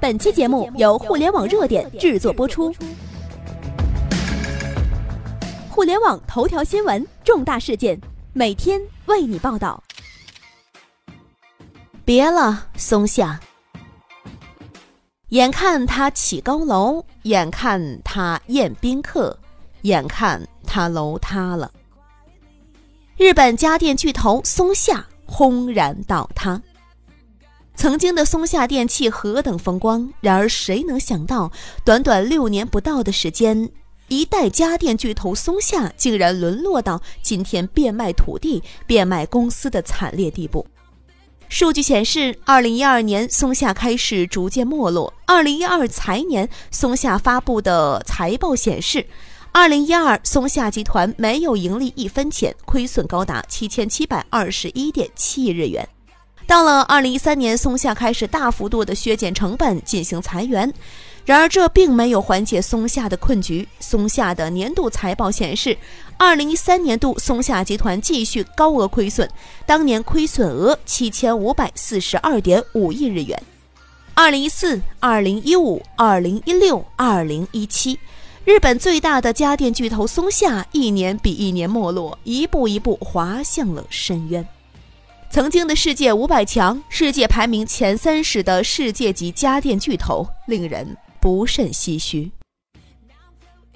本期节目由互联网热点制作播出。互联网头条新闻，重大事件，每天为你报道。别了，松下。眼看他起高楼，眼看他宴宾客，眼看他楼塌了。日本家电巨头松下轰然倒塌。曾经的松下电器何等风光，然而谁能想到，短短六年不到的时间，一代家电巨头松下竟然沦落到今天变卖土地、变卖公司的惨烈地步。数据显示，二零一二年松下开始逐渐没落。二零一二财年，松下发布的财报显示，二零一二松下集团没有盈利一分钱，亏损高达七千七百二十一点七亿日元。到了二零一三年，松下开始大幅度的削减成本，进行裁员。然而，这并没有缓解松下的困局。松下的年度财报显示，二零一三年度松下集团继续高额亏损，当年亏损额七千五百四十二点五亿日元。二零一四、二零一五、二零一六、二零一七，日本最大的家电巨头松下一年比一年没落，一步一步滑向了深渊。曾经的世界五百强、世界排名前三十的世界级家电巨头，令人。不甚唏嘘。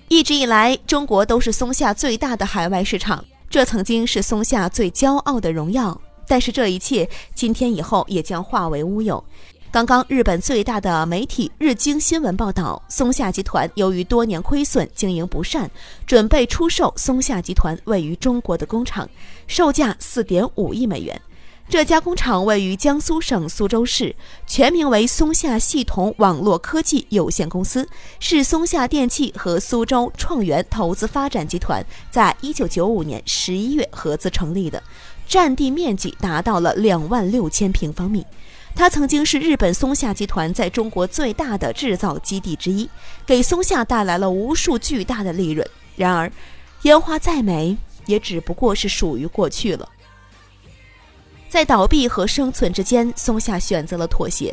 一直以来，中国都是松下最大的海外市场，这曾经是松下最骄傲的荣耀。但是这一切，今天以后也将化为乌有。刚刚，日本最大的媒体日经新闻报道，松下集团由于多年亏损、经营不善，准备出售松下集团位于中国的工厂，售价四点五亿美元。这家工厂位于江苏省苏州市，全名为松下系统网络科技有限公司，是松下电器和苏州创元投资发展集团在一九九五年十一月合资成立的，占地面积达到了两万六千平方米。它曾经是日本松下集团在中国最大的制造基地之一，给松下带来了无数巨大的利润。然而，烟花再美，也只不过是属于过去了。在倒闭和生存之间，松下选择了妥协，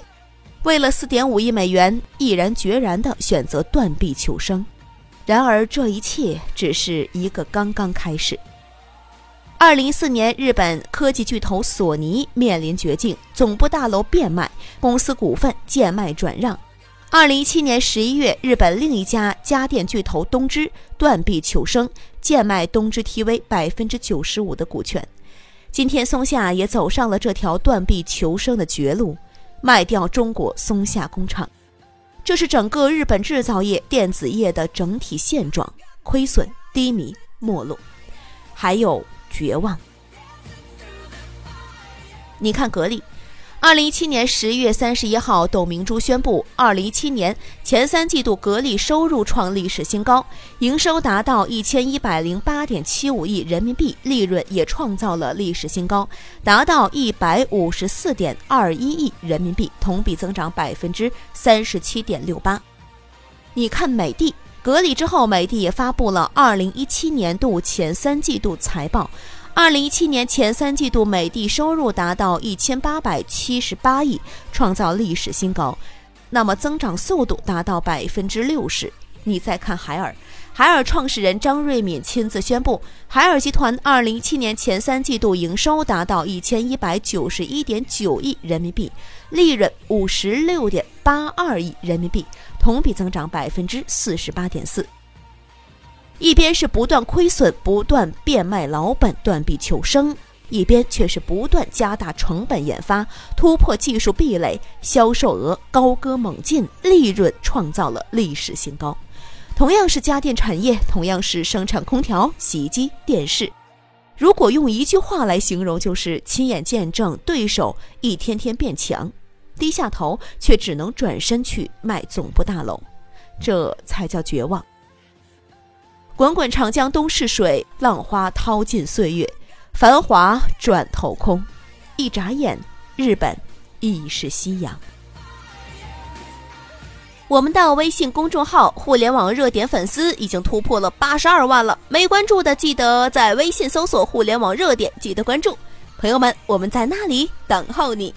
为了四点五亿美元，毅然决然地选择断臂求生。然而，这一切只是一个刚刚开始。二零一四年，日本科技巨头索尼面临绝境，总部大楼变卖，公司股份贱卖转让。二零一七年十一月，日本另一家家电巨头东芝断臂求生，贱卖东芝 TV 百分之九十五的股权。今天，松下也走上了这条断臂求生的绝路，卖掉中国松下工厂。这是整个日本制造业电子业的整体现状：亏损、低迷、没落，还有绝望。你看，格力。二零一七年十月三十一号，董明珠宣布，二零一七年前三季度格力收入创历史新高，营收达到一千一百零八点七五亿人民币，利润也创造了历史新高，达到一百五十四点二一亿人民币，同比增长百分之三十七点六八。你看美的，格力之后，美的也发布了二零一七年度前三季度财报。二零一七年前三季度，美的收入达到一千八百七十八亿，创造历史新高，那么增长速度达到百分之六十。你再看海尔，海尔创始人张瑞敏亲自宣布，海尔集团二零一七年前三季度营收达到一千一百九十一点九亿人民币，利润五十六点八二亿人民币，同比增长百分之四十八点四。一边是不断亏损、不断变卖老本、断臂求生，一边却是不断加大成本研发、突破技术壁垒，销售额高歌猛进，利润创造了历史新高。同样是家电产业，同样是生产空调、洗衣机、电视，如果用一句话来形容，就是亲眼见证对手一天天变强，低下头却只能转身去卖总部大楼，这才叫绝望。滚滚长江东逝水，浪花淘尽岁月，繁华转头空。一眨眼，日本已是夕阳。我们的微信公众号“互联网热点”粉丝已经突破了八十二万了，没关注的记得在微信搜索“互联网热点”，记得关注。朋友们，我们在那里等候你。